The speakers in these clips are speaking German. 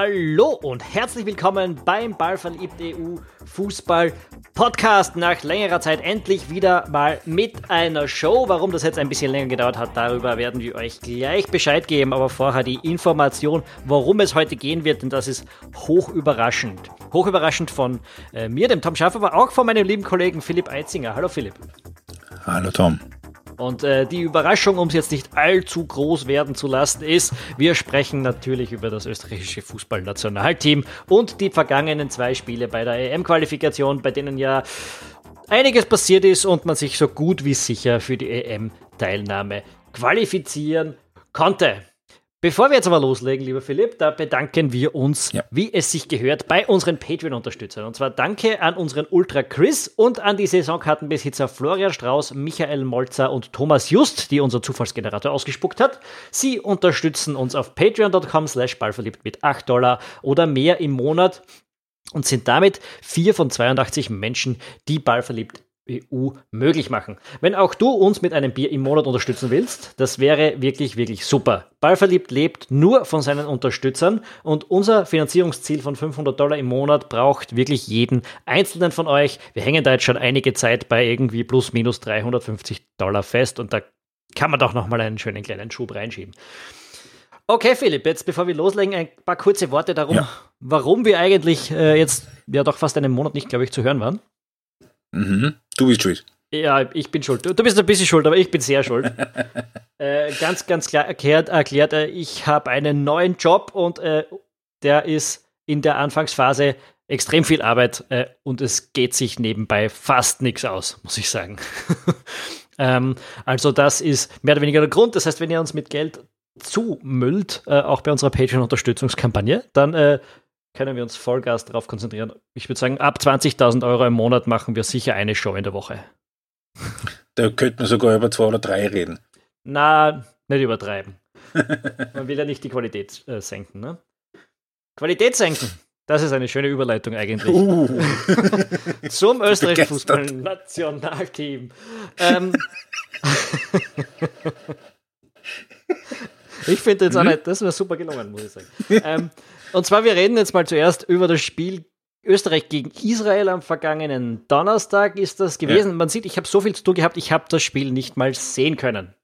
Hallo und herzlich willkommen beim Ballverliebt EU Fußball Podcast. Nach längerer Zeit endlich wieder mal mit einer Show. Warum das jetzt ein bisschen länger gedauert hat, darüber werden wir euch gleich Bescheid geben. Aber vorher die Information, worum es heute gehen wird, denn das ist hoch überraschend. Hoch überraschend von äh, mir, dem Tom Schaff, aber auch von meinem lieben Kollegen Philipp Eitzinger. Hallo Philipp. Hallo Tom. Und äh, die Überraschung, um es jetzt nicht allzu groß werden zu lassen, ist, wir sprechen natürlich über das österreichische Fußballnationalteam und die vergangenen zwei Spiele bei der EM-Qualifikation, bei denen ja einiges passiert ist und man sich so gut wie sicher für die EM-Teilnahme qualifizieren konnte. Bevor wir jetzt aber loslegen, lieber Philipp, da bedanken wir uns, ja. wie es sich gehört, bei unseren Patreon-Unterstützern. Und zwar danke an unseren Ultra Chris und an die Saisonkartenbesitzer Florian Strauß, Michael Molzer und Thomas Just, die unser Zufallsgenerator ausgespuckt hat. Sie unterstützen uns auf patreon.com slash ballverliebt mit 8 Dollar oder mehr im Monat und sind damit vier von 82 Menschen, die ballverliebt EU möglich machen. Wenn auch du uns mit einem Bier im Monat unterstützen willst, das wäre wirklich, wirklich super. Ballverliebt lebt nur von seinen Unterstützern und unser Finanzierungsziel von 500 Dollar im Monat braucht wirklich jeden einzelnen von euch. Wir hängen da jetzt schon einige Zeit bei irgendwie plus minus 350 Dollar fest und da kann man doch nochmal einen schönen kleinen Schub reinschieben. Okay, Philipp, jetzt bevor wir loslegen, ein paar kurze Worte darum, ja. warum wir eigentlich äh, jetzt ja doch fast einen Monat nicht, glaube ich, zu hören waren. Mhm. Du bist schuld. Ja, ich bin schuld. Du bist ein bisschen schuld, aber ich bin sehr schuld. äh, ganz, ganz klar erklärt, erklärt äh, ich habe einen neuen Job und äh, der ist in der Anfangsphase extrem viel Arbeit äh, und es geht sich nebenbei fast nichts aus, muss ich sagen. ähm, also das ist mehr oder weniger der Grund. Das heißt, wenn ihr uns mit Geld zumüllt, äh, auch bei unserer Patreon-Unterstützungskampagne, dann können wir uns Vollgas darauf konzentrieren. Ich würde sagen, ab 20.000 Euro im Monat machen wir sicher eine Show in der Woche. Da könnte man sogar über zwei oder drei reden. Na, nicht übertreiben. man will ja nicht die Qualität äh, senken. Ne? Qualität senken. Das ist eine schöne Überleitung eigentlich. Uh. Zum österreichischen Fußballnationalteam. Ähm, ich finde jetzt auch mhm. nicht, das wäre super gelungen, muss ich sagen. ähm, und zwar, wir reden jetzt mal zuerst über das Spiel Österreich gegen Israel am vergangenen Donnerstag ist das gewesen. Ja. Man sieht, ich habe so viel zu tun gehabt, ich habe das Spiel nicht mal sehen können.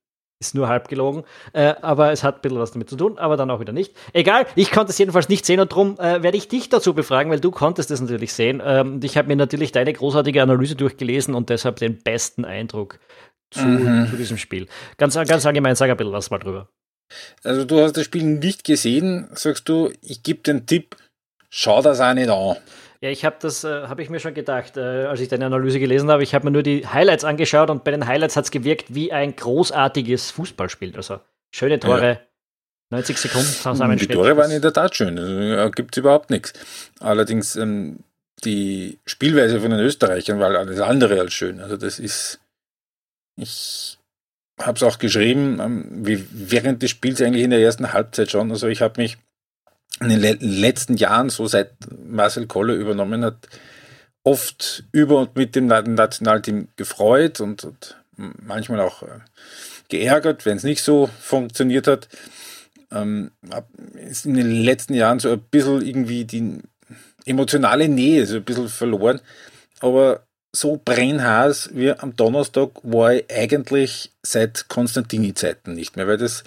Ist nur halb gelogen, äh, aber es hat ein bisschen was damit zu tun, aber dann auch wieder nicht. Egal, ich konnte es jedenfalls nicht sehen und darum äh, werde ich dich dazu befragen, weil du konntest es natürlich sehen. Ähm, und ich habe mir natürlich deine großartige Analyse durchgelesen und deshalb den besten Eindruck zu, mhm. zu diesem Spiel. Ganz, ganz allgemein, sag ein bisschen was mal drüber. Also du hast das Spiel nicht gesehen, sagst du, ich gebe den Tipp, schau das auch nicht an. Ja, ich habe das, äh, habe ich mir schon gedacht, äh, als ich deine Analyse gelesen habe. Ich habe mir nur die Highlights angeschaut und bei den Highlights hat es gewirkt wie ein großartiges Fußballspiel. Also schöne Tore, ja. 90 Sekunden zusammenschnitt. Die Tore waren in der Tat schön, also, gibt es überhaupt nichts. Allerdings ähm, die Spielweise von den Österreichern war alles andere als schön. Also das ist, ich habe es auch geschrieben, ähm, während des Spiels eigentlich in der ersten Halbzeit schon. Also ich habe mich in den letzten Jahren, so seit Marcel Koller übernommen hat, oft über und mit dem Nationalteam gefreut und, und manchmal auch äh, geärgert, wenn es nicht so funktioniert hat. Ähm, ist in den letzten Jahren so ein bisschen irgendwie die emotionale Nähe so ein bisschen verloren. Aber so brennhaß wie am Donnerstag war ich eigentlich seit Konstantini-Zeiten nicht mehr, weil das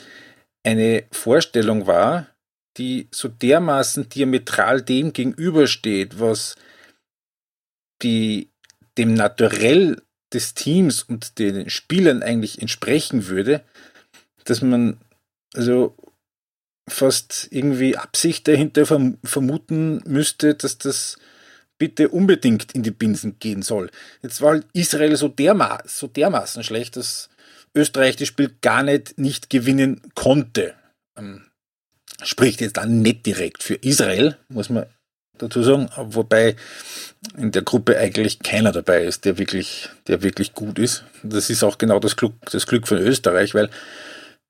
eine Vorstellung war, die so dermaßen diametral dem gegenübersteht, was die, dem Naturell des Teams und den Spielern eigentlich entsprechen würde, dass man also fast irgendwie Absicht dahinter vermuten müsste, dass das bitte unbedingt in die Binsen gehen soll. Jetzt war Israel so, derma so dermaßen schlecht, dass Österreich das Spiel gar nicht, nicht gewinnen konnte. Ähm, spricht jetzt dann nicht direkt für Israel, muss man dazu sagen, wobei in der Gruppe eigentlich keiner dabei ist, der wirklich, der wirklich gut ist. Das ist auch genau das Glück, das Glück von Österreich, weil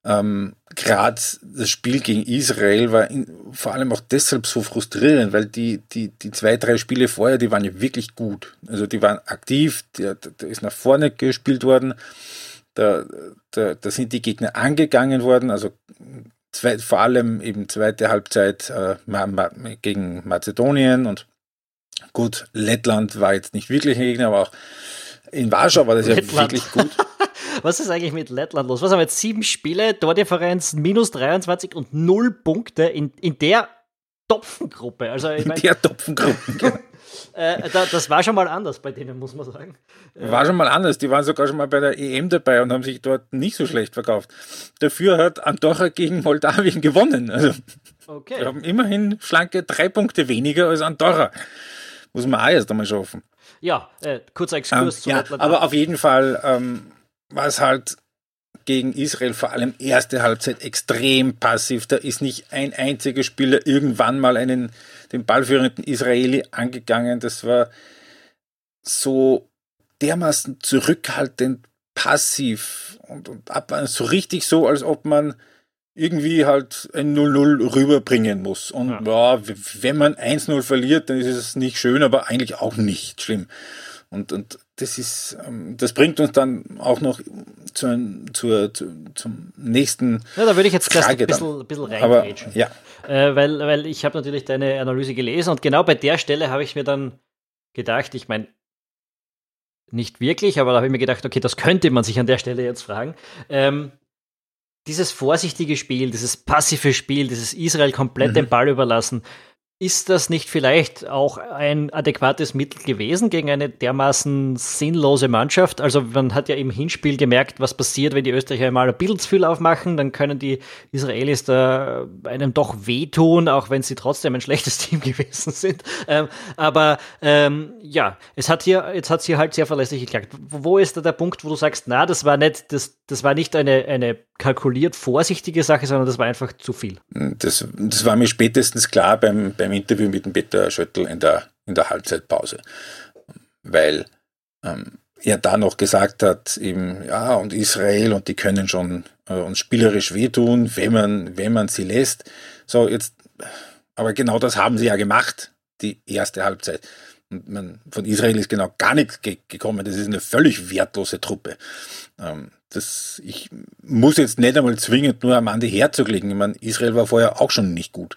ähm, Gerade das Spiel gegen Israel war in, vor allem auch deshalb so frustrierend, weil die, die, die zwei, drei Spiele vorher, die waren ja wirklich gut. Also die waren aktiv, da ist nach vorne gespielt worden, da, da, da sind die Gegner angegangen worden, also zwei, vor allem eben zweite Halbzeit äh, gegen Mazedonien und gut, Lettland war jetzt nicht wirklich ein Gegner, aber auch in Warschau war das Lettland. ja wirklich gut. Was ist eigentlich mit Lettland los? Was haben wir jetzt? Sieben Spiele, Tordifferenz minus 23 und null Punkte in, in der Topfengruppe. Also, ich mein, in der Topfengruppe, äh, da, das war schon mal anders bei denen, muss man sagen. War schon mal anders. Die waren sogar schon mal bei der EM dabei und haben sich dort nicht so schlecht verkauft. Dafür hat Andorra gegen Moldawien gewonnen. Also, okay. Wir haben immerhin schlanke drei Punkte weniger als Andorra. Muss man auch erst einmal schaffen. Ja, äh, kurzer Exkurs ähm, zu ja, Lettland. Aber auf jeden Fall ähm, war es halt gegen Israel vor allem erste Halbzeit extrem passiv. Da ist nicht ein einziger Spieler irgendwann mal einen, den ballführenden Israeli angegangen. Das war so dermaßen zurückhaltend passiv und, und ab, so richtig so, als ob man irgendwie halt ein 0-0 rüberbringen muss. Und ja. ja wenn man 1-0 verliert, dann ist es nicht schön, aber eigentlich auch nicht schlimm. Und, und das ist, ähm, das bringt uns dann auch noch zu, ein, zu, zu, zum nächsten. Ja, da würde ich jetzt gleich ein bisschen, bisschen reingrätschen. Ja. Äh, weil, weil ich habe natürlich deine Analyse gelesen und genau bei der Stelle habe ich mir dann gedacht, ich meine, nicht wirklich, aber da habe ich mir gedacht, okay, das könnte man sich an der Stelle jetzt fragen. Ähm, dieses vorsichtige Spiel, dieses passive Spiel, dieses Israel komplett mhm. den Ball überlassen, ist das nicht vielleicht auch ein adäquates Mittel gewesen gegen eine dermaßen sinnlose Mannschaft? Also man hat ja im Hinspiel gemerkt, was passiert, wenn die Österreicher einmal ein Bildsfüll aufmachen, dann können die Israelis da einem doch wehtun, auch wenn sie trotzdem ein schlechtes Team gewesen sind. Ähm, aber ähm, ja, es hat hier, jetzt hat es hier halt sehr verlässlich geklappt. Wo ist da der Punkt, wo du sagst, na, das war nicht, das, das war nicht eine, eine kalkuliert vorsichtige Sache, sondern das war einfach zu viel? Das, das war mir spätestens klar beim, beim beim Interview mit dem Peter Schöttl in der, in der Halbzeitpause. Weil ähm, er da noch gesagt hat, eben, ja, und Israel und die können schon äh, uns spielerisch wehtun, wenn man, wenn man sie lässt. So, jetzt, aber genau das haben sie ja gemacht, die erste Halbzeit. Und man, von Israel ist genau gar nichts ge gekommen. Das ist eine völlig wertlose Truppe. Ähm, das, ich muss jetzt nicht einmal zwingend nur am Ende Herzog legen. Ich meine, Israel war vorher auch schon nicht gut.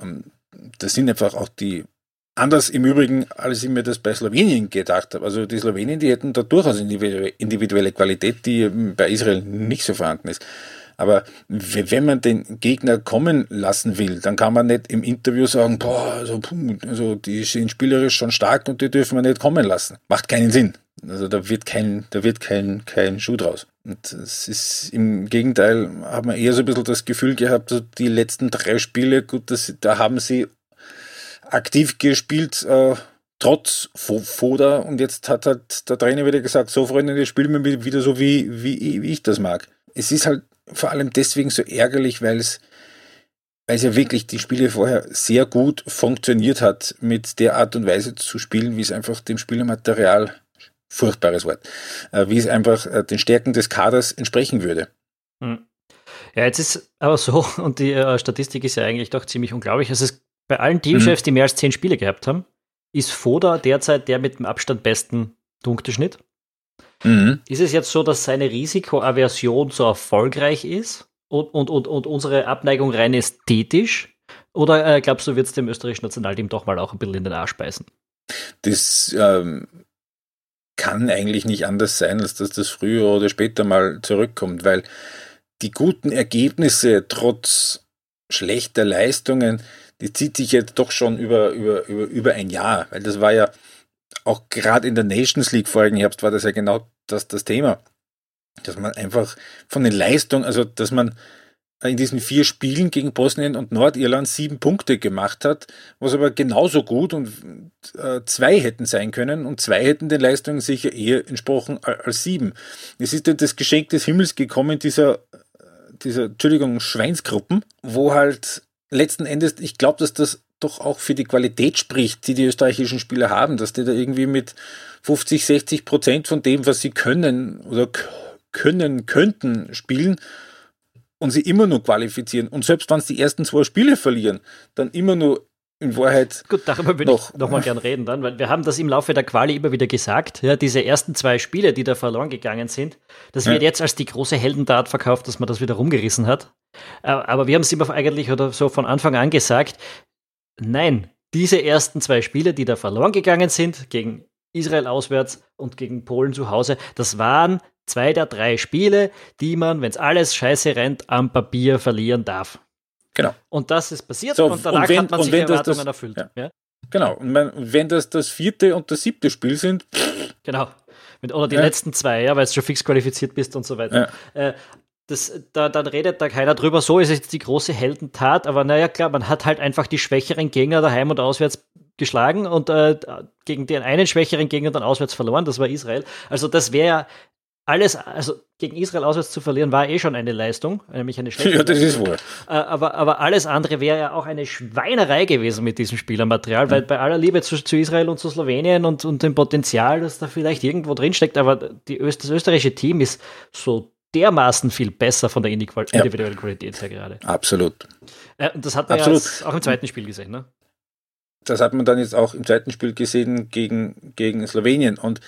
Ähm, das sind einfach auch die anders im Übrigen, als ich mir das bei Slowenien gedacht habe. Also die Slowenien, die hätten da durchaus individuelle Qualität, die bei Israel nicht so vorhanden ist. Aber wenn man den Gegner kommen lassen will, dann kann man nicht im Interview sagen, boah, also, also die sind spielerisch schon stark und die dürfen wir nicht kommen lassen. Macht keinen Sinn. Also da wird kein, da wird kein, kein Schuh draus. Und es ist im Gegenteil, hat man eher so ein bisschen das Gefühl gehabt, so die letzten drei Spiele, gut, das, da haben sie aktiv gespielt, äh, trotz Foda. Und jetzt hat halt der Trainer wieder gesagt, so Freunde, jetzt spielen wir wieder so, wie, wie, wie ich das mag. Es ist halt vor allem deswegen so ärgerlich, weil es weil ja wirklich die Spiele vorher sehr gut funktioniert hat, mit der Art und Weise zu spielen, wie es einfach dem Spielermaterial, furchtbares Wort, äh, wie es einfach äh, den Stärken des Kaders entsprechen würde. Hm. Ja, jetzt ist aber so, und die äh, Statistik ist ja eigentlich doch ziemlich unglaublich. Also es bei allen Teamchefs, mhm. die mehr als zehn Spiele gehabt haben, ist Foda derzeit der mit dem Abstand besten Punkteschnitt. Mhm. Ist es jetzt so, dass seine Risikoaversion so erfolgreich ist und, und, und, und unsere Abneigung rein ästhetisch? Oder äh, glaubst du, wird es dem österreichischen Nationalteam doch mal auch ein bisschen in den Arsch beißen? Das ähm, kann eigentlich nicht anders sein, als dass das früher oder später mal zurückkommt, weil die guten Ergebnisse trotz schlechter Leistungen, die zieht sich jetzt doch schon über, über, über, über ein Jahr, weil das war ja auch gerade in der Nations League vorigen Herbst war das ja genau das, das Thema. Dass man einfach von den Leistungen, also dass man in diesen vier Spielen gegen Bosnien und Nordirland sieben Punkte gemacht hat, was aber genauso gut und äh, zwei hätten sein können und zwei hätten den Leistungen sicher eher entsprochen als sieben. Es ist das Geschenk des Himmels gekommen, dieser, dieser, Entschuldigung, Schweinsgruppen, wo halt letzten Endes, ich glaube, dass das doch auch für die Qualität spricht, die die österreichischen Spieler haben, dass die da irgendwie mit 50, 60 Prozent von dem, was sie können oder können könnten, spielen und sie immer nur qualifizieren. Und selbst wenn sie die ersten zwei Spiele verlieren, dann immer nur in Wahrheit. Gut, darüber würde ich noch mal gern reden dann, weil wir haben das im Laufe der Quali immer wieder gesagt. Ja, diese ersten zwei Spiele, die da verloren gegangen sind, das wird ja. jetzt als die große Heldentat verkauft, dass man das wieder rumgerissen hat. Äh, aber wir haben es immer eigentlich oder so von Anfang an gesagt, nein, diese ersten zwei Spiele, die da verloren gegangen sind, gegen Israel auswärts und gegen Polen zu Hause, das waren zwei der drei Spiele, die man, wenn es alles scheiße rennt, am Papier verlieren darf. Genau. Und das ist passiert so, und danach und wenn, hat man sich Erwartungen das, erfüllt. Ja. Ja? Genau. Und wenn das das vierte und das siebte Spiel sind. Genau. oder die ja. letzten zwei, ja, weil du schon fix qualifiziert bist und so weiter. Äh, das, da, dann redet da keiner drüber, so ist jetzt die große Heldentat, aber naja, klar, man hat halt einfach die schwächeren Gegner daheim und auswärts geschlagen und äh, gegen den einen schwächeren Gegner dann auswärts verloren, das war Israel. Also das wäre ja alles, also gegen Israel auswärts zu verlieren, war eh schon eine Leistung, nämlich eine schlechte. Ja, das ist wohl. Äh, aber, aber alles andere wäre ja auch eine Schweinerei gewesen mit diesem Spielermaterial, mhm. weil bei aller Liebe zu, zu, Israel und zu Slowenien und, und dem Potenzial, das da vielleicht irgendwo drinsteckt, aber die Öst, das österreichische Team ist so dermaßen viel besser von der individuellen ja. Qualität her gerade. Absolut. Äh, und das hat man Absolut. ja auch im zweiten Spiel gesehen, ne? Das hat man dann jetzt auch im zweiten Spiel gesehen gegen, gegen Slowenien. Und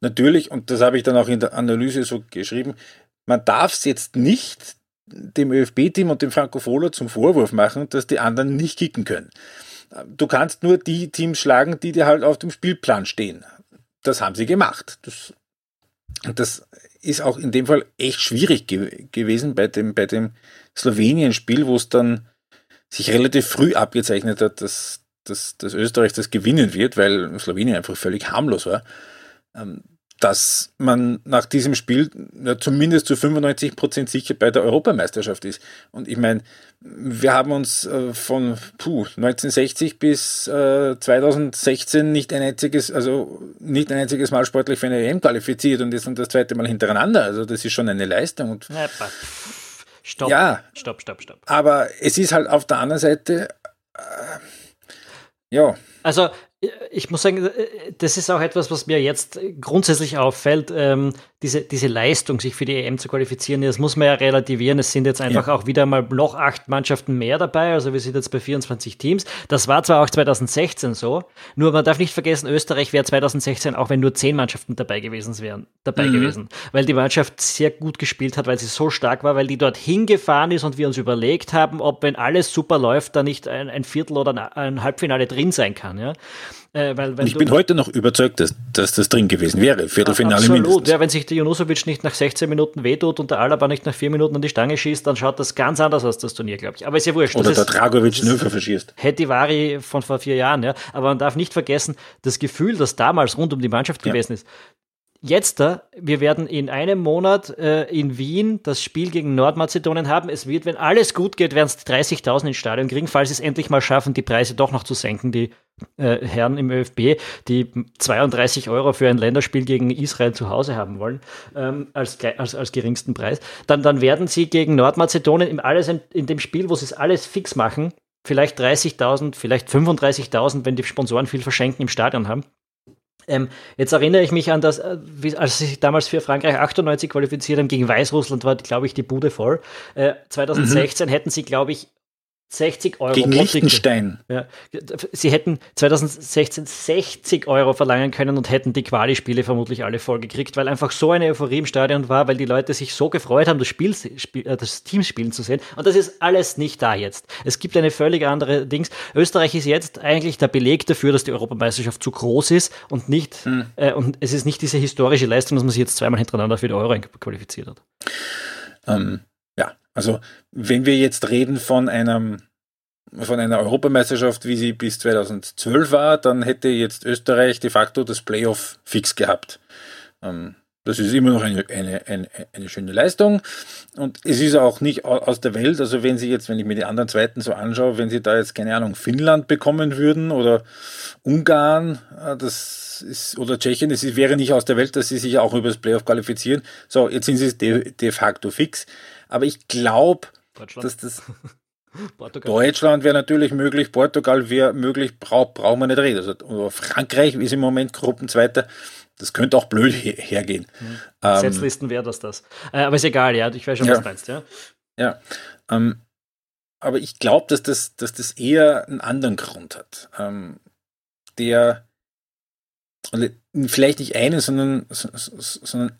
natürlich, und das habe ich dann auch in der Analyse so geschrieben, man darf es jetzt nicht dem ÖFB-Team und dem Franco Fohler zum Vorwurf machen, dass die anderen nicht kicken können. Du kannst nur die Teams schlagen, die dir halt auf dem Spielplan stehen. Das haben sie gemacht. Das, das ist auch in dem Fall echt schwierig ge gewesen bei dem, bei dem Slowenien-Spiel, wo es dann sich relativ früh abgezeichnet hat, dass, dass, dass Österreich das gewinnen wird, weil Slowenien einfach völlig harmlos war. Ähm, dass man nach diesem Spiel ja, zumindest zu 95 Prozent sicher bei der Europameisterschaft ist. Und ich meine, wir haben uns äh, von puh, 1960 bis äh, 2016 nicht ein einziges, also nicht ein einziges Mal sportlich für eine EM qualifiziert und jetzt und das zweite Mal hintereinander. Also das ist schon eine Leistung. Und stopp, ja, stopp, stopp, stopp. Aber es ist halt auf der anderen Seite, äh, ja. Also ich muss sagen, das ist auch etwas, was mir jetzt grundsätzlich auffällt. Ähm, diese, diese Leistung, sich für die EM zu qualifizieren, das muss man ja relativieren. Es sind jetzt einfach ja. auch wieder mal noch acht Mannschaften mehr dabei. Also wir sind jetzt bei 24 Teams. Das war zwar auch 2016 so, nur man darf nicht vergessen, Österreich wäre 2016, auch wenn nur zehn Mannschaften dabei gewesen wären, dabei mhm. gewesen. Weil die Mannschaft sehr gut gespielt hat, weil sie so stark war, weil die dort hingefahren ist und wir uns überlegt haben, ob, wenn alles super läuft, da nicht ein, ein Viertel oder ein Halbfinale drin sein kann. Ja? Äh, weil, ich bin heute noch überzeugt, dass, dass das drin gewesen wäre. Viertelfinale absolut. mindestens. Ja, wenn sich der Junusovic nicht nach 16 Minuten wehtut und der Alaba nicht nach 4 Minuten an die Stange schießt, dann schaut das ganz anders aus, das Turnier, glaube ich. Aber ist ja wurscht. Oder der Dragovic Nöfer verschießt. Vari von vor vier Jahren, ja. Aber man darf nicht vergessen, das Gefühl, das damals rund um die Mannschaft ja. gewesen ist, Jetzt wir werden in einem Monat äh, in Wien das Spiel gegen Nordmazedonien haben. Es wird, wenn alles gut geht, werden es 30.000 ins Stadion kriegen, falls sie es endlich mal schaffen, die Preise doch noch zu senken, die äh, Herren im ÖFB, die 32 Euro für ein Länderspiel gegen Israel zu Hause haben wollen, ähm, als, als, als geringsten Preis. Dann, dann werden sie gegen Nordmazedonien im alles in, in dem Spiel, wo sie es alles fix machen, vielleicht 30.000, vielleicht 35.000, wenn die Sponsoren viel verschenken im Stadion haben. Ähm, jetzt erinnere ich mich an das, äh, wie, als sie sich damals für Frankreich 98 qualifiziert haben gegen Weißrussland, war, glaube ich, die Bude voll. Äh, 2016 mhm. hätten sie, glaube ich, 60 Euro. Gegen Liechtenstein. Ja. Sie hätten 2016 60 Euro verlangen können und hätten die Quali-Spiele vermutlich alle voll gekriegt, weil einfach so eine Euphorie im Stadion war, weil die Leute sich so gefreut haben, das, Spiel, äh, das Team spielen zu sehen. Und das ist alles nicht da jetzt. Es gibt eine völlig andere Dings. Österreich ist jetzt eigentlich der Beleg dafür, dass die Europameisterschaft zu groß ist und nicht, hm. äh, und es ist nicht diese historische Leistung, dass man sich jetzt zweimal hintereinander für die Euro qualifiziert hat. Ähm, also wenn wir jetzt reden von einem von einer Europameisterschaft, wie sie bis 2012 war, dann hätte jetzt Österreich de facto das Playoff fix gehabt. Ähm, das ist immer noch eine, eine, eine, eine, schöne Leistung. Und es ist auch nicht aus der Welt. Also wenn Sie jetzt, wenn ich mir die anderen Zweiten so anschaue, wenn Sie da jetzt, keine Ahnung, Finnland bekommen würden oder Ungarn, äh, das ist, oder Tschechien, das wäre nicht aus der Welt, dass Sie sich auch über das Playoff qualifizieren. So, jetzt sind Sie de, de facto fix. Aber ich glaube, dass das Deutschland wäre natürlich möglich, Portugal wäre möglich, braucht braucht man nicht reden. Also, Frankreich ist im Moment Gruppenzweiter. Das könnte auch blöd her hergehen. Mhm. Ähm, Setzlisten wäre das das. Äh, aber ist egal, ja, ich weiß schon, was ja. du meinst, ja. Ja. Ähm, aber ich glaube, dass das, dass das eher einen anderen Grund hat, ähm, der vielleicht nicht einen, sondern, sondern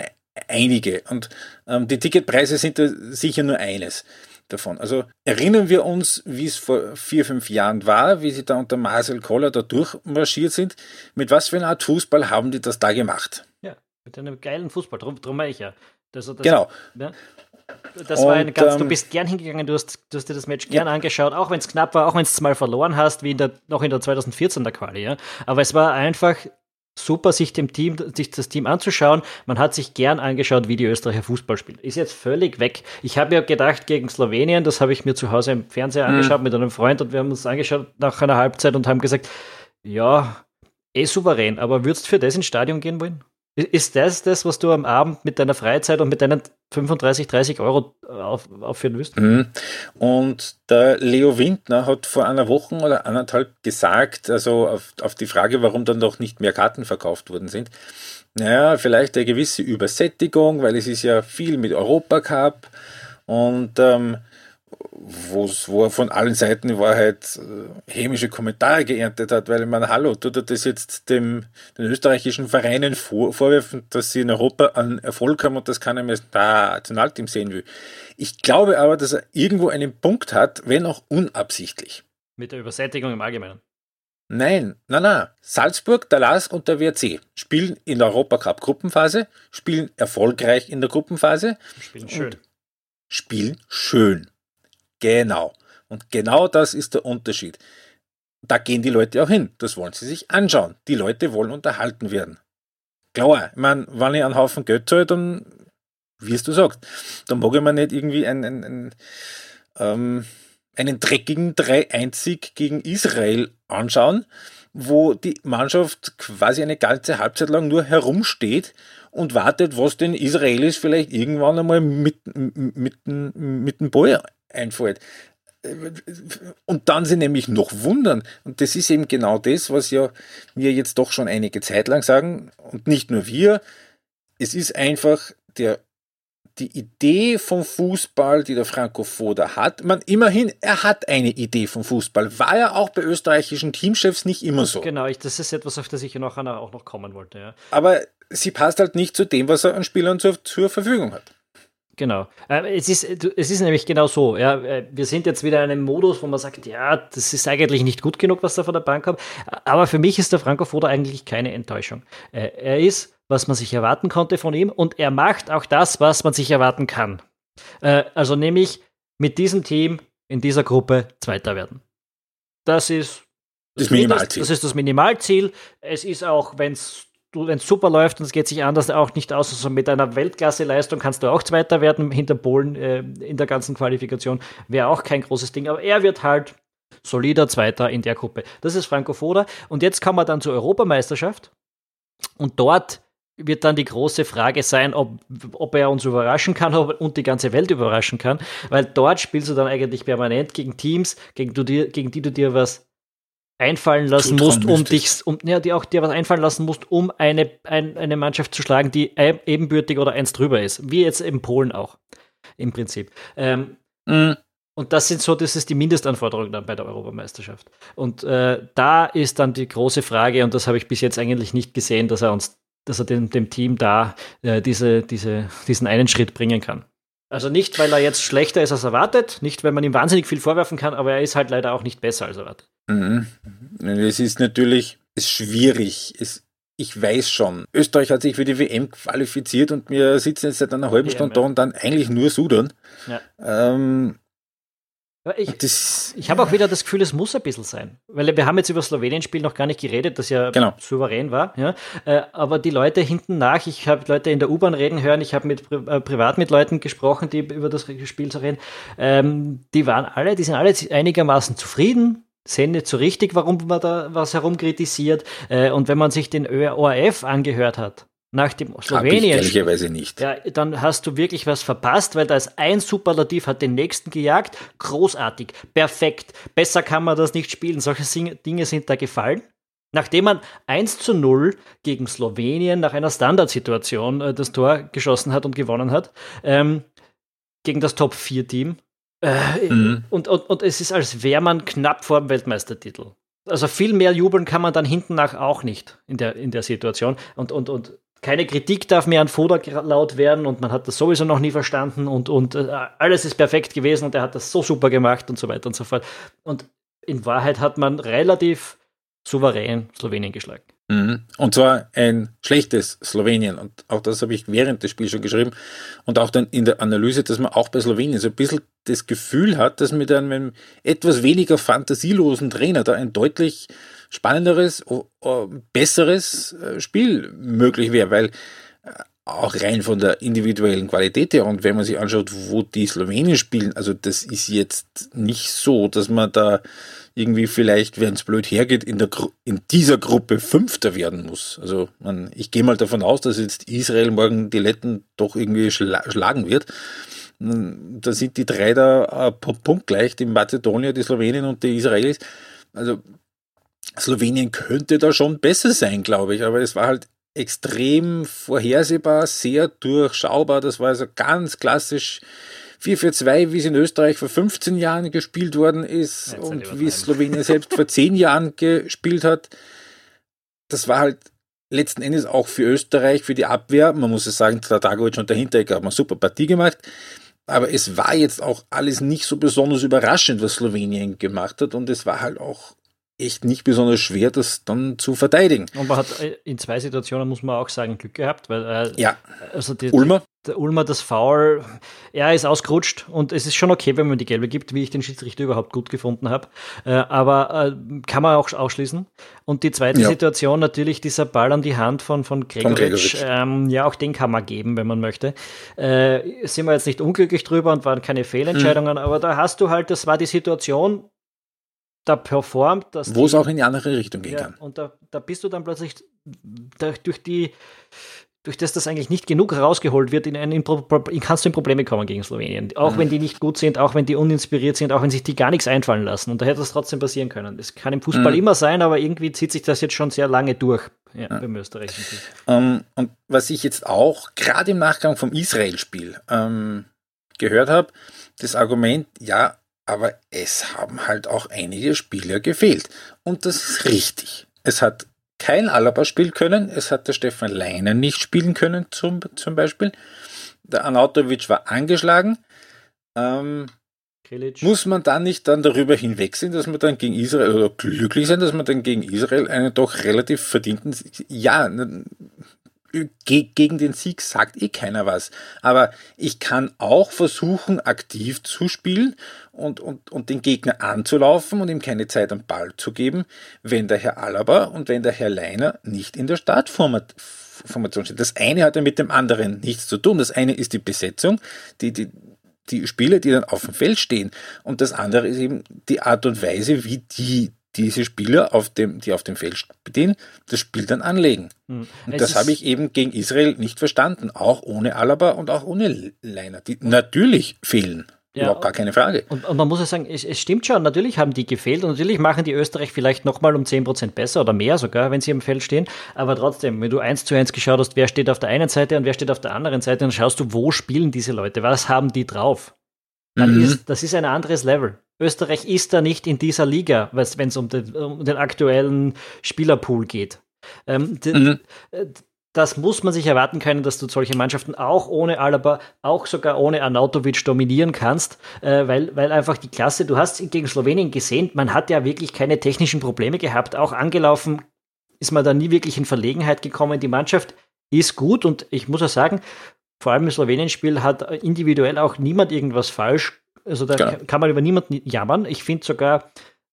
einige. Und ähm, die Ticketpreise sind da sicher nur eines davon. Also erinnern wir uns, wie es vor vier, fünf Jahren war, wie sie da unter Marcel Koller da durchmarschiert sind. Mit was für einer Art Fußball haben die das da gemacht? Ja, mit einem geilen Fußball, drum, drum ich ja. Das, das, genau. Ja, das und, war ein ganz, ähm, du bist gern hingegangen, du hast, du hast dir das Match gern ja. angeschaut, auch wenn es knapp war, auch wenn es mal verloren hast, wie in der, noch in der 2014 der Quali, ja. Aber es war einfach super, sich dem Team, sich das Team anzuschauen. Man hat sich gern angeschaut, wie die Österreicher Fußball spielen. Ist jetzt völlig weg. Ich habe ja gedacht, gegen Slowenien, das habe ich mir zu Hause im Fernseher mhm. angeschaut mit einem Freund und wir haben uns angeschaut nach einer Halbzeit und haben gesagt, ja, eh souverän, aber würdest du für das ins Stadion gehen wollen? Ist das das, was du am Abend mit deiner Freizeit und mit deinen 35, 30 Euro auf, aufführen willst? Mhm. Und der Leo Windner hat vor einer Woche oder anderthalb gesagt, also auf, auf die Frage, warum dann doch nicht mehr Karten verkauft worden sind, naja, vielleicht eine gewisse Übersättigung, weil es ist ja viel mit Europacup und ähm, wo er von allen Seiten in Wahrheit äh, hämische Kommentare geerntet hat, weil meine, hallo, tut er das jetzt dem, den österreichischen Vereinen vor, vorwerfen, dass sie in Europa einen Erfolg haben und das keiner mehr Nationalteam sehen will. Ich glaube aber, dass er irgendwo einen Punkt hat, wenn auch unabsichtlich. Mit der Übersättigung im Allgemeinen. Nein, nein, nein. Salzburg, der LASK und der WRC spielen in der Europacup Gruppenphase, spielen erfolgreich in der Gruppenphase. Spielen schön. Spielen schön. Genau. Und genau das ist der Unterschied. Da gehen die Leute auch hin. Das wollen sie sich anschauen. Die Leute wollen unterhalten werden. Klar, ich meine, wenn ich einen Haufen Geld zahle, dann, wie es du sagst, dann mag ich mir nicht irgendwie einen, einen, einen, ähm, einen dreckigen 3-1 gegen Israel anschauen, wo die Mannschaft quasi eine ganze Halbzeit lang nur herumsteht und wartet, was den Israelis vielleicht irgendwann einmal mit, mit, mit, mit dem Ball einfällt. Und dann sie nämlich noch wundern. Und das ist eben genau das, was ja wir jetzt doch schon einige Zeit lang sagen. Und nicht nur wir. Es ist einfach der, die Idee vom Fußball, die der Franco Foda hat. Man, immerhin, er hat eine Idee vom Fußball. War ja auch bei österreichischen Teamchefs nicht immer so. Genau, ich, das ist etwas, auf das ich noch, auch noch kommen wollte. Ja. Aber sie passt halt nicht zu dem, was er an Spielern zur, zur Verfügung hat. Genau. Äh, es, ist, es ist nämlich genau so. Ja. Äh, wir sind jetzt wieder in einem Modus, wo man sagt, ja, das ist eigentlich nicht gut genug, was da von der Bank kommt. Aber für mich ist der Franco Foda eigentlich keine Enttäuschung. Äh, er ist, was man sich erwarten konnte von ihm und er macht auch das, was man sich erwarten kann. Also nämlich mit diesem Team in dieser Gruppe Zweiter werden. Das ist das, das Minimalziel. Das ist das Minimalziel. Es ist auch, wenn es wenn es super läuft und es geht sich anders auch nicht aus, also mit einer Weltklasse-Leistung kannst du auch Zweiter werden hinter Polen äh, in der ganzen Qualifikation. Wäre auch kein großes Ding, aber er wird halt solider Zweiter in der Gruppe. Das ist Franco Foda. Und jetzt kommen wir dann zur Europameisterschaft. Und dort wird dann die große Frage sein, ob, ob er uns überraschen kann und die ganze Welt überraschen kann, weil dort spielst du dann eigentlich permanent gegen Teams, gegen, du gegen die du dir was einfallen lassen musst, um dich, um, ja, die auch dir was einfallen lassen musst, um eine, ein, eine Mannschaft zu schlagen, die ebenbürtig oder eins drüber ist. Wie jetzt in Polen auch, im Prinzip. Ähm, mhm. Und das sind so, das ist die Mindestanforderung dann bei der Europameisterschaft. Und äh, da ist dann die große Frage, und das habe ich bis jetzt eigentlich nicht gesehen, dass er uns, dass er dem, dem Team da äh, diese, diese, diesen einen Schritt bringen kann. Also nicht, weil er jetzt schlechter ist als erwartet, nicht, weil man ihm wahnsinnig viel vorwerfen kann, aber er ist halt leider auch nicht besser als erwartet. Mhm. Es ist natürlich ist schwierig. Es, ich weiß schon, Österreich hat sich für die WM qualifiziert und wir sitzen jetzt seit einer halben WM, Stunde da und dann eigentlich nur Sudern. Ja. Ähm, ich, ich habe auch wieder das Gefühl, es muss ein bisschen sein. Weil wir haben jetzt über das Slowenien-Spiel noch gar nicht geredet, das ja genau. souverän war. Ja? Äh, aber die Leute hinten nach, ich habe Leute in der U-Bahn reden hören, ich habe mit, äh, privat mit Leuten gesprochen, die über das Spiel zu reden. Ähm, die waren alle, die sind alle einigermaßen zufrieden, sehen nicht so richtig, warum man da was herumkritisiert. Äh, und wenn man sich den ORF angehört hat, nach dem Slowenien. Ehrlicherweise nicht. Ja, dann hast du wirklich was verpasst, weil da ist ein Superlativ, hat den nächsten gejagt. Großartig, perfekt. Besser kann man das nicht spielen. Solche Dinge sind da gefallen. Nachdem man 1 zu 0 gegen Slowenien nach einer Standardsituation äh, das Tor geschossen hat und gewonnen hat, ähm, gegen das Top-4-Team, Äh, mhm. und, und, und es ist, als wäre man knapp vor dem Weltmeistertitel. Also viel mehr jubeln kann man dann hinten nach auch nicht in der, in der Situation. Und, und, und keine Kritik darf mehr an Foda laut werden und man hat das sowieso noch nie verstanden und, und äh, alles ist perfekt gewesen und er hat das so super gemacht und so weiter und so fort. Und in Wahrheit hat man relativ souverän Slowenien geschlagen. Mhm. Und zwar ein schlechtes Slowenien. Und auch das habe ich während des Spiels schon geschrieben. Und auch dann in der Analyse, dass man auch bei Slowenien so ein bisschen das Gefühl hat, dass mit einem etwas weniger fantasielosen Trainer da ein deutlich spannenderes, besseres äh, Spiel möglich wäre, weil äh, auch rein von der individuellen Qualität her und wenn man sich anschaut, wo die Slowenien spielen, also das ist jetzt nicht so, dass man da irgendwie vielleicht, wenn es blöd hergeht, in, der, in dieser Gruppe Fünfter werden muss. Also man, ich gehe mal davon aus, dass jetzt Israel morgen die Letten doch irgendwie schla schlagen wird. Da sind die drei da äh, punktgleich, die Mazedonier, die Slowenien und die Israelis. Also Slowenien könnte da schon besser sein, glaube ich, aber es war halt extrem vorhersehbar, sehr durchschaubar. Das war also ganz klassisch 4-4-2, wie es in Österreich vor 15 Jahren gespielt worden ist Jetzt und wie es Slowenien selbst vor 10 Jahren gespielt hat. Das war halt letzten Endes auch für Österreich, für die Abwehr, man muss es sagen, Tadagovic und der Hinteregger haben eine super Partie gemacht. Aber es war jetzt auch alles nicht so besonders überraschend, was Slowenien gemacht hat. Und es war halt auch echt nicht besonders schwer, das dann zu verteidigen. Und man hat äh, in zwei Situationen, muss man auch sagen, Glück gehabt, weil äh, ja. also die, Ulmer. Der Ulmer, das Foul, er ist ausgerutscht und es ist schon okay, wenn man die gelbe gibt, wie ich den Schiedsrichter überhaupt gut gefunden habe. Äh, aber äh, kann man auch ausschließen. Und die zweite ja. Situation natürlich dieser Ball an die Hand von, von Gregoritsch. Ähm, ja, auch den kann man geben, wenn man möchte. Äh, sind wir jetzt nicht unglücklich drüber und waren keine Fehlentscheidungen, mhm. aber da hast du halt, das war die Situation, da performt. Dass Wo es auch in die andere Richtung gehen ja, kann. Und da, da bist du dann plötzlich durch die durch das das eigentlich nicht genug rausgeholt wird, in, in, in kannst du in Probleme kommen gegen Slowenien. Auch mhm. wenn die nicht gut sind, auch wenn die uninspiriert sind, auch wenn sich die gar nichts einfallen lassen. Und da hätte es trotzdem passieren können. Das kann im Fußball mhm. immer sein, aber irgendwie zieht sich das jetzt schon sehr lange durch ja, ja. beim österreichischen. Um, und was ich jetzt auch gerade im Nachgang vom Israel-Spiel ähm, gehört habe, das Argument, ja, aber es haben halt auch einige Spieler gefehlt. Und das ist richtig. Es hat kein Alaba spielen können, es hat der Stefan Leinen nicht spielen können, zum, zum Beispiel. Der Anautovic war angeschlagen. Ähm, muss man dann nicht dann darüber hinwegsehen, dass man dann gegen Israel oder glücklich sein, dass man dann gegen Israel einen doch relativ verdienten, ja, gegen den Sieg sagt eh keiner was. Aber ich kann auch versuchen, aktiv zu spielen und, und, und den Gegner anzulaufen und ihm keine Zeit am Ball zu geben, wenn der Herr Alaba und wenn der Herr Leiner nicht in der Startformation steht. Das eine hat ja mit dem anderen nichts zu tun. Das eine ist die Besetzung, die, die, die Spieler, die dann auf dem Feld stehen. Und das andere ist eben die Art und Weise, wie die diese Spieler, auf dem, die auf dem Feld stehen, das Spiel dann anlegen. Mhm. Und das habe ich eben gegen Israel nicht verstanden, auch ohne Alaba und auch ohne Leiner, die natürlich fehlen. Ja, Überhaupt gar keine Frage. Und, und man muss ja sagen, es, es, stimmt schon, natürlich haben die gefehlt und natürlich machen die Österreich vielleicht nochmal um 10% besser oder mehr sogar, wenn sie im Feld stehen. Aber trotzdem, wenn du eins zu eins geschaut hast, wer steht auf der einen Seite und wer steht auf der anderen Seite, dann schaust du, wo spielen diese Leute, was haben die drauf. Mhm. ist, das ist ein anderes Level. Österreich ist da nicht in dieser Liga, wenn es um, um, den aktuellen Spielerpool geht. Ähm, mhm. Das muss man sich erwarten können, dass du solche Mannschaften auch ohne Alaba, auch sogar ohne Arnautovic dominieren kannst, äh, weil, weil einfach die Klasse, du hast gegen Slowenien gesehen, man hat ja wirklich keine technischen Probleme gehabt, auch angelaufen ist man da nie wirklich in Verlegenheit gekommen. Die Mannschaft ist gut und ich muss auch sagen, vor allem im Slowenien-Spiel hat individuell auch niemand irgendwas falsch also da genau. kann man über niemanden jammern. Ich finde sogar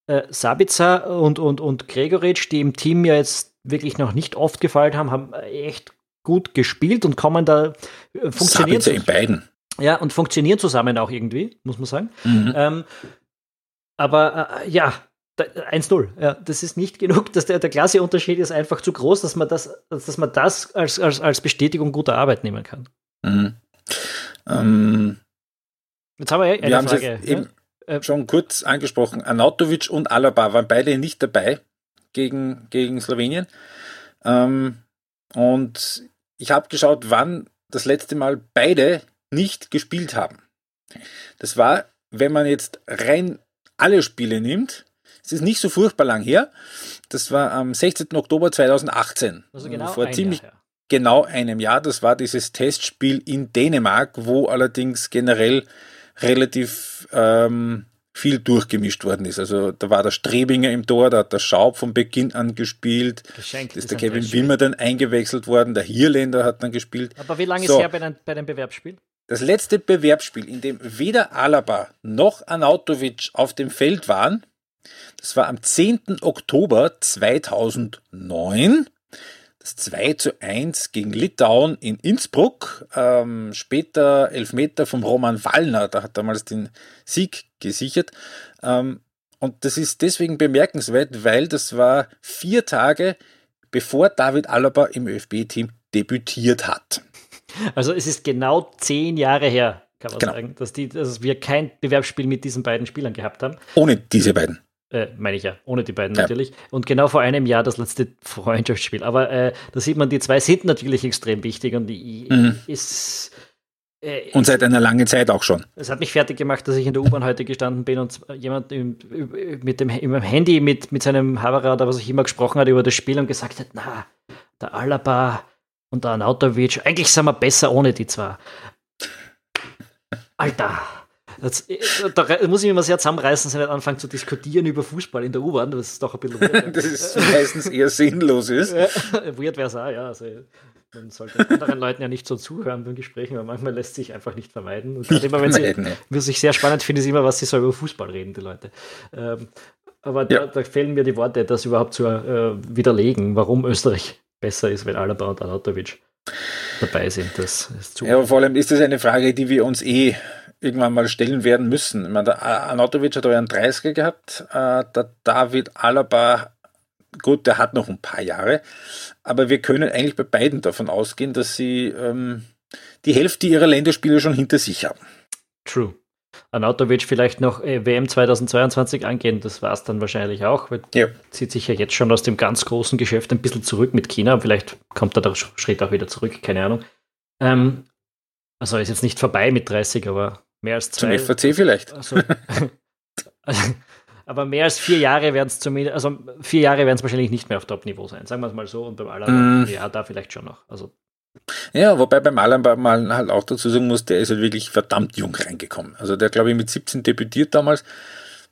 äh, Sabica und, und, und Gregoritsch, die im Team ja jetzt wirklich noch nicht oft gefallen haben, haben echt gut gespielt und kommen da äh, funktionieren. In beiden. Ja, und funktionieren zusammen auch irgendwie, muss man sagen. Mhm. Ähm, aber äh, ja, 1-0. Ja, das ist nicht genug. Dass der, der Klasseunterschied ist einfach zu groß, dass man das, dass man das als, als, als Bestätigung guter Arbeit nehmen kann. Mhm. Ähm, Jetzt haben wir, eine wir haben Frage, es eben äh, schon kurz angesprochen. Anatovic und Alaba waren beide nicht dabei gegen, gegen Slowenien. Ähm, und ich habe geschaut, wann das letzte Mal beide nicht gespielt haben. Das war wenn man jetzt rein alle Spiele nimmt, es ist nicht so furchtbar lang her. Das war am 16. Oktober 2018. Also genau vor ziemlich Jahr, ja. genau einem Jahr. Das war dieses Testspiel in Dänemark, wo allerdings generell relativ ähm, viel durchgemischt worden ist. Also da war der Strebinger im Tor, da hat der Schaub von Beginn an gespielt. Geschenkt ist der Kevin. Wimmer dann eingewechselt worden, der Hierländer hat dann gespielt. Aber wie lange So. ist her bei den, bei den Bewerbsspielen? Das letzte Bewerbsspiel, in dem weder Alaba noch Anautovic auf dem Feld waren, das war am 10. Oktober 2009. Das 2 zu 1 gegen Litauen in Innsbruck. Ähm, später Elfmeter vom Roman Wallner, der hat damals den Sieg gesichert. Ähm, und das ist deswegen bemerkenswert, weil das war vier Tage bevor David Alaba im ÖFB-Team debütiert hat. Also es ist genau zehn Jahre her, kann man Genau. sagen, dass, die, dass wir kein Bewerbsspiel mit diesen beiden Spielern gehabt haben. Ohne diese beiden. Äh, meine ich ja, ohne die beiden Ja. natürlich. Und genau vor einem Jahr das letzte Freundschaftsspiel. Aber äh, da sieht man, die zwei sind natürlich extrem wichtig und die Mhm. ist. Äh, Und seit einer langen Zeit auch schon. es hat mich fertig gemacht, dass ich in der U-Bahn heute gestanden bin und jemand im, mit dem im Handy mit, mit seinem Haberer oder was ich immer gesprochen hat über das Spiel und gesagt hat, na, der Alaba und der Anautovic, eigentlich sind wir besser ohne die zwei. Alter. Das, da muss ich mich immer sehr zusammenreißen, dass ich nicht anfangen zu diskutieren über Fußball in der U-Bahn. Das ist doch ein bisschen. Das ist meistens eher sinnlos ist. Weird wäre es auch, ja. Also, man sollte anderen Leuten ja nicht so zuhören beim Gesprächen, weil manchmal lässt sich einfach nicht vermeiden. Und immer, wenn sie, ja. was ich sehr spannend finde, ist immer, was sie so über Fußball reden, die Leute. Ähm, aber da, Ja. da fehlen mir die Worte, das überhaupt zu äh, widerlegen, warum Österreich besser ist, wenn Alaba und Anatovic dabei sind. Das ist zu. Ja, aber vor allem ist das eine Frage, die wir uns eh irgendwann mal stellen werden müssen. Ich meine, der Anatovic hat einen 30er gehabt, äh, der David Alaba, gut, der hat noch ein paar Jahre, aber wir können eigentlich bei beiden davon ausgehen, dass sie ähm, die Hälfte ihrer Länderspiele schon hinter sich haben. True. Anatovic vielleicht noch äh, WM 2022 angehen, das war es dann wahrscheinlich auch. Weil Ja. zieht sich ja jetzt schon aus dem ganz großen Geschäft ein bisschen zurück mit China. Vielleicht kommt da der Sch- Schritt auch wieder zurück, keine Ahnung. Ähm, also ist jetzt nicht vorbei mit 30, aber mehr als Zum zwei. FAC vielleicht. Also, aber mehr als vier Jahre werden es zumindest, also vier Jahre werden es wahrscheinlich nicht mehr auf Top-Niveau sein, sagen wir es mal so. Und beim Alaba, Mm. ja, da vielleicht schon noch. Also Ja, wobei beim Alaba mal halt auch dazu sagen muss, der ist halt wirklich verdammt jung reingekommen. Also der, glaube ich, mit 17 debütiert damals.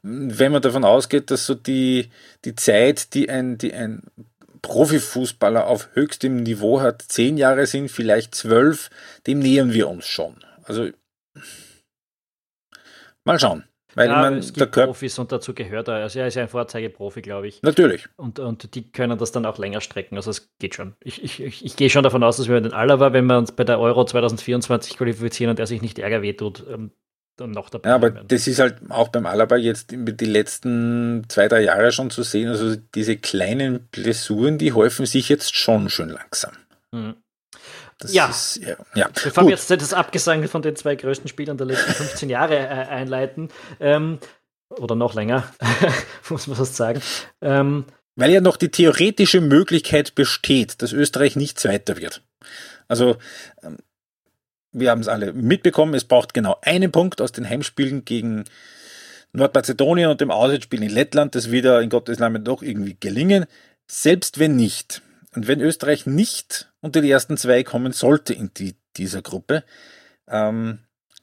Wenn man davon ausgeht, dass so die, die Zeit, die ein, die ein Profifußballer auf höchstem Niveau hat, zehn Jahre sind, vielleicht zwölf, dem nähern wir uns schon. Also mal schauen. Weil ja, man, es der gibt Körper, Profis und dazu gehört er. Also er ist ja ein Vorzeigeprofi, glaube ich. natürlich. Und, und die können das dann auch länger strecken. Also es geht schon. Ich, ich, ich, ich gehe schon davon aus, dass wir den Alaba, wenn wir uns bei der Euro 2024 qualifizieren und er sich nicht Ärger wehtut, ähm, dann noch dabei Ja, aber werden. das ist halt auch beim Alaba jetzt die letzten zwei, drei Jahre schon zu sehen. Also diese kleinen Blessuren, die häufen sich jetzt schon schön langsam. Mhm. Das Ja. Ist, ja, ja. Bevor Gut. wir jetzt das Abgesang von den zwei größten Spielern der letzten 15 Jahre äh, einleiten, ähm, oder noch länger, muss man fast sagen, ähm, Weil ja noch die theoretische Möglichkeit besteht, dass Österreich nicht Zweiter wird. Also, ähm, wir haben es alle mitbekommen, es braucht genau einen Punkt aus den Heimspielen gegen Nordmazedonien und dem Auswärtsspiel in Lettland, das wieder in Gottes Namen doch irgendwie gelingen. Selbst wenn nicht, und wenn Österreich nicht unter die ersten zwei kommen sollte in die, dieser Gruppe, ähm,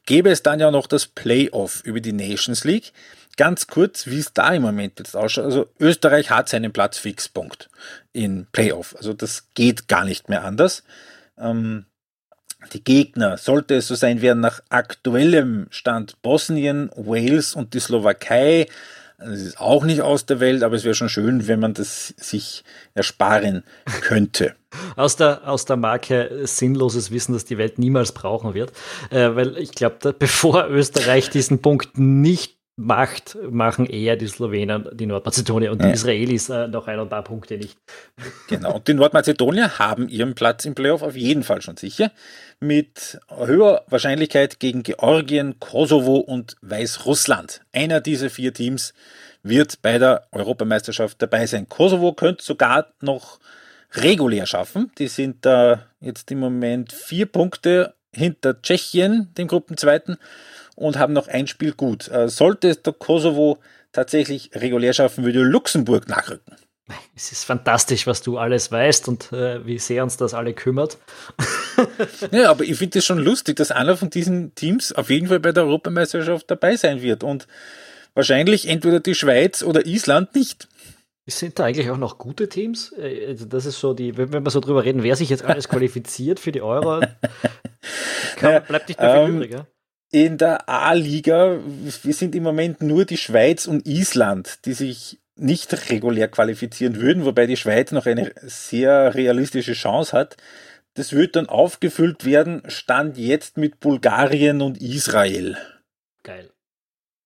gäbe es dann ja noch das Playoff über die Nations League. Ganz kurz, wie es da im Moment jetzt ausschaut. Also Österreich hat seinen Platz fix, Punkt, in Playoff. Also das geht gar nicht mehr anders. Ähm, die Gegner, sollte es so sein, wären nach aktuellem Stand Bosnien, Wales und die Slowakei. Das ist auch nicht aus der Welt, aber es wäre schon schön, wenn man das sich ersparen könnte. aus, der, aus der Marke sinnloses Wissen, das die Welt niemals brauchen wird. Äh, weil ich glaube, bevor Österreich diesen Punkt nicht macht, machen eher die Slowenen, die Nordmazedonier und die Ja. Israelis äh, noch ein und paar Punkte nicht. Genau. Und die Nordmazedonier haben ihren Platz im Playoff auf jeden Fall schon sicher. Mit höherer Wahrscheinlichkeit gegen Georgien, Kosovo und Weißrussland. Einer dieser vier Teams wird bei der Europameisterschaft dabei sein. Kosovo könnte sogar noch regulär schaffen. Die sind da jetzt im Moment vier Punkte hinter Tschechien, dem Gruppenzweiten. Und haben noch ein Spiel gut. Äh, sollte es der Kosovo tatsächlich regulär schaffen, würde Luxemburg nachrücken. Es ist fantastisch, was du alles weißt und äh, wie sehr uns das alle kümmert. ja, aber ich finde es schon lustig, dass einer von diesen Teams auf jeden Fall bei der Europameisterschaft dabei sein wird und wahrscheinlich entweder die Schweiz oder Island nicht. Sind da eigentlich auch noch gute Teams? Äh, also das ist so die, wenn wir so drüber reden, wer sich jetzt alles qualifiziert für die Euro, kann, bleibt nicht mehr viel ähm, übrig. Ja? In der A-Liga, wir sind im Moment nur die Schweiz und Island, die sich nicht regulär qualifizieren würden, wobei die Schweiz noch eine sehr realistische Chance hat. Das wird dann aufgefüllt werden, stand jetzt mit Bulgarien und Israel. Geil.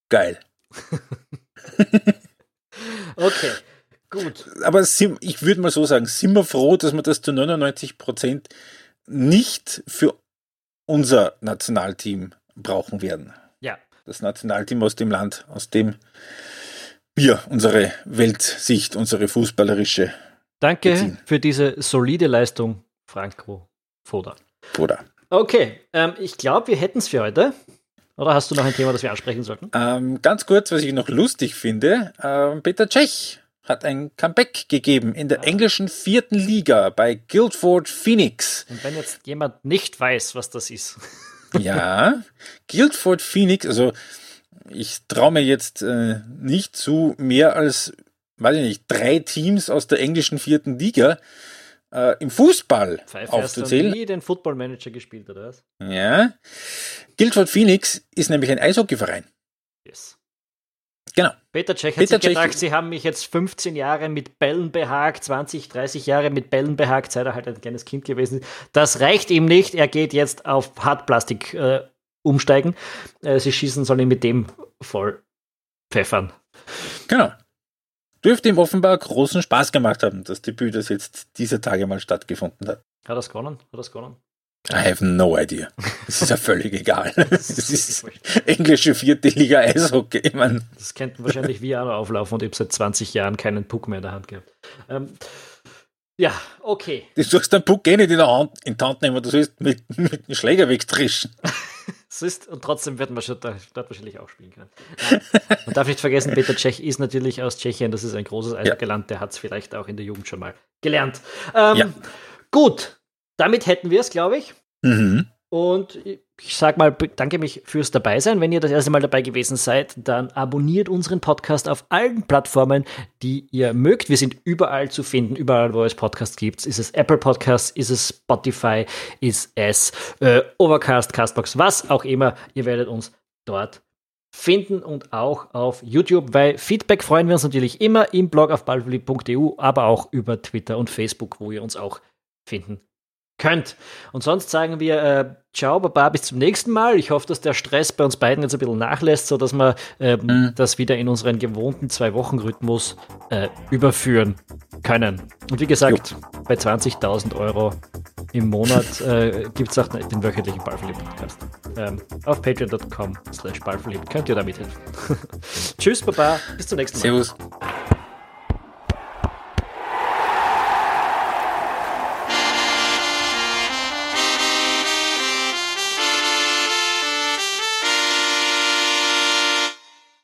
Geil. okay, gut. Aber ich würde mal so sagen, sind wir froh, dass wir das zu 99 Prozent nicht für unser Nationalteam brauchen werden. Ja. Das Nationalteam aus dem Land, aus dem wir unsere Weltsicht, unsere fußballerische. Danke beziehen. für diese solide Leistung, Franco Foda. Foda. Okay, ähm, ich glaube, wir hätten es für heute. Oder hast du noch ein Thema, das wir ansprechen sollten? Ähm, ganz kurz, was ich noch lustig finde: ähm, Peter Cech hat ein Comeback gegeben in der ja. englischen vierten Liga bei Guildford Phoenix. Und wenn jetzt jemand nicht weiß, was das ist. ja, Guildford Phoenix, also ich traue mir jetzt äh, nicht zu, mehr als, weiß ich nicht, drei Teams aus der englischen vierten Liga äh, im Fußball Pfeife aufzuzählen. Hast du nie den Football Manager gespielt, oder was? Ja. Guildford Phoenix ist nämlich ein Eishockeyverein. Yes. Genau. Peter Cech hat Peter sich gedacht, Cech sie haben mich jetzt 15 Jahre mit Bällen behagt, 20, 30 Jahre mit Bällen behagt, seit er halt ein kleines Kind gewesen ist. Das reicht ihm nicht. Er geht jetzt auf Hartplastik äh, umsteigen. Äh, sie schießen sollen ihn mit dem voll pfeffern. Genau. Dürfte ihm offenbar großen Spaß gemacht haben, das Debüt, das jetzt dieser Tage mal stattgefunden hat. Hat er es gewonnen? Hat er es gewonnen? I have no idea. Es ist ja völlig egal. Es ist englische vierte Liga Eishockey. Ich mein. Das könnten wahrscheinlich wir auch auflaufen und ich habe seit 20 Jahren keinen Puck mehr in der Hand gehabt. Ähm, ja, okay. Du sollst den Puck eh nicht in der Hand in die Hand nehmen, du sollst mit, mit dem Schläger wegtrischen. ist, und trotzdem wird man schon dort wahrscheinlich auch spielen können. Man darf nicht vergessen, Peter Tschech ist natürlich aus Tschechien, das ist ein großes Eishockeyland, der hat es vielleicht auch in der Jugend schon mal gelernt. Ähm, ja. Gut, damit hätten wir es, glaube ich. Mhm. Und ich sage mal, danke mich fürs Dabeisein. Wenn ihr das erste Mal dabei gewesen seid, dann abonniert unseren Podcast auf allen Plattformen, die ihr mögt. Wir sind überall zu finden, überall, wo es Podcasts gibt. Ist es Apple Podcasts, ist es Spotify, ist es äh, Overcast, Castbox, was auch immer. Ihr werdet uns dort finden und auch auf YouTube, weil Feedback freuen wir uns natürlich immer im Blog auf ballverliebt.eu, aber auch über Twitter und Facebook, wo ihr uns auch finden könnt. Und sonst sagen wir äh, Ciao, Baba, bis zum nächsten Mal. Ich hoffe, dass der Stress bei uns beiden jetzt ein bisschen nachlässt, sodass wir ähm, mhm. das wieder in unseren gewohnten Zwei-Wochen-Rhythmus äh, überführen können. Und wie gesagt, jo. bei 20.000 Euro im Monat äh, gibt es auch den wöchentlichen Ballverliebt-Podcast. Ähm, auf patreon.com slash ballverliebt könnt ihr damit helfen. Tschüss, Baba, bis zum nächsten Mal. Servus.